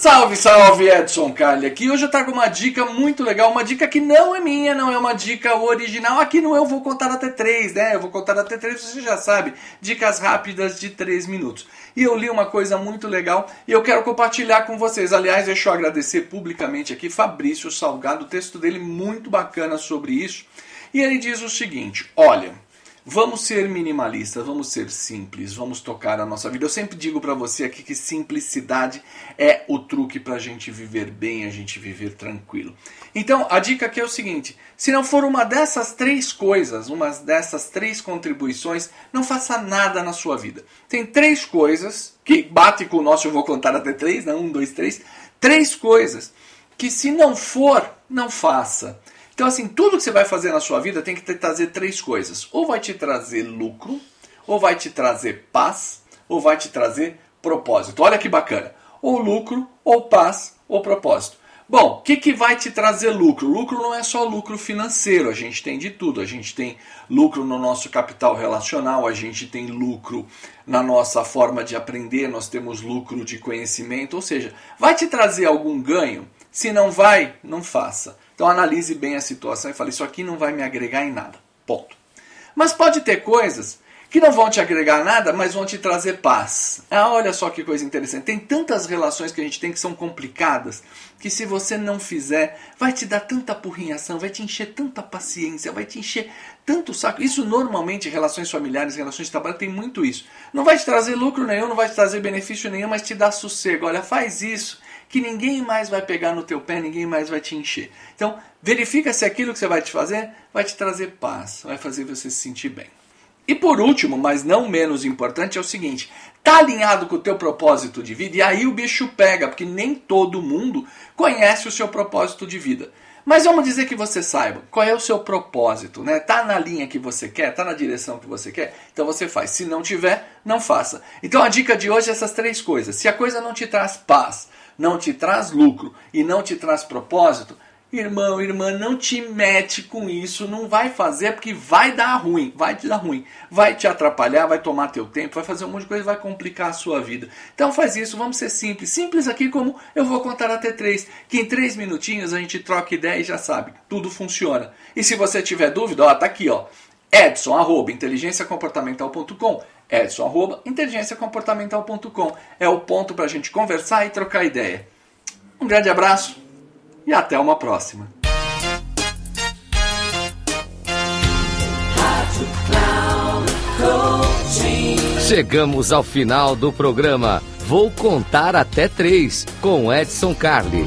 Salve, salve, Edson Carli aqui. Hoje eu trago uma dica muito legal, uma dica que não é minha, não é uma dica original. Aqui não eu vou contar até três, né? Eu vou contar até três, você já sabe. Dicas rápidas de três minutos. E eu li uma coisa muito legal e eu quero compartilhar com vocês. Aliás, deixa eu agradecer publicamente aqui Fabrício Salgado, o texto dele muito bacana sobre isso. E ele diz o seguinte: olha. Vamos ser minimalistas, vamos ser simples, vamos tocar a nossa vida. Eu sempre digo para você aqui que simplicidade é o truque para a gente viver bem, a gente viver tranquilo. Então, a dica aqui é o seguinte: se não for uma dessas três coisas, uma dessas três contribuições, não faça nada na sua vida. Tem três coisas que bate com o nosso, eu vou contar até três, né? Um, dois, três. Três coisas que se não for, não faça. Então, assim, tudo que você vai fazer na sua vida tem que te trazer três coisas. Ou vai te trazer lucro, ou vai te trazer paz, ou vai te trazer propósito. Olha que bacana. Ou lucro, ou paz, ou propósito. Bom, o que, que vai te trazer lucro? Lucro não é só lucro financeiro, a gente tem de tudo. A gente tem lucro no nosso capital relacional, a gente tem lucro na nossa forma de aprender, nós temos lucro de conhecimento. Ou seja, vai te trazer algum ganho? Se não vai, não faça. Então analise bem a situação e fale: isso aqui não vai me agregar em nada. Ponto. Mas pode ter coisas que não vão te agregar nada, mas vão te trazer paz. Ah, olha só que coisa interessante. Tem tantas relações que a gente tem que são complicadas, que se você não fizer, vai te dar tanta apurrinhação, vai te encher tanta paciência, vai te encher tanto saco. Isso normalmente, relações familiares, relações de trabalho, tem muito isso. Não vai te trazer lucro nenhum, não vai te trazer benefício nenhum, mas te dá sossego. Olha, faz isso que ninguém mais vai pegar no teu pé, ninguém mais vai te encher. Então, verifica se aquilo que você vai te fazer vai te trazer paz, vai fazer você se sentir bem. E por último, mas não menos importante, é o seguinte: tá alinhado com o teu propósito de vida? E aí o bicho pega, porque nem todo mundo conhece o seu propósito de vida. Mas vamos dizer que você saiba qual é o seu propósito, né? Tá na linha que você quer, tá na direção que você quer, então você faz. Se não tiver, não faça. Então a dica de hoje é essas três coisas. Se a coisa não te traz paz, não te traz lucro e não te traz propósito, irmão, irmã, não te mete com isso, não vai fazer porque vai dar ruim, vai te dar ruim, vai te atrapalhar, vai tomar teu tempo, vai fazer um monte de coisa, vai complicar a sua vida. Então faz isso, vamos ser simples, simples aqui como eu vou contar até três, que em três minutinhos a gente troca ideia e já sabe, tudo funciona. E se você tiver dúvida, ó, tá aqui, ó, Edson, arroba, inteligenciacomportamental.com Edson, arroba, inteligenciacomportamental.com é o ponto para a gente conversar e trocar ideia. Um grande abraço e até uma próxima. Chegamos ao final do programa. Vou contar até três com Edson Carli.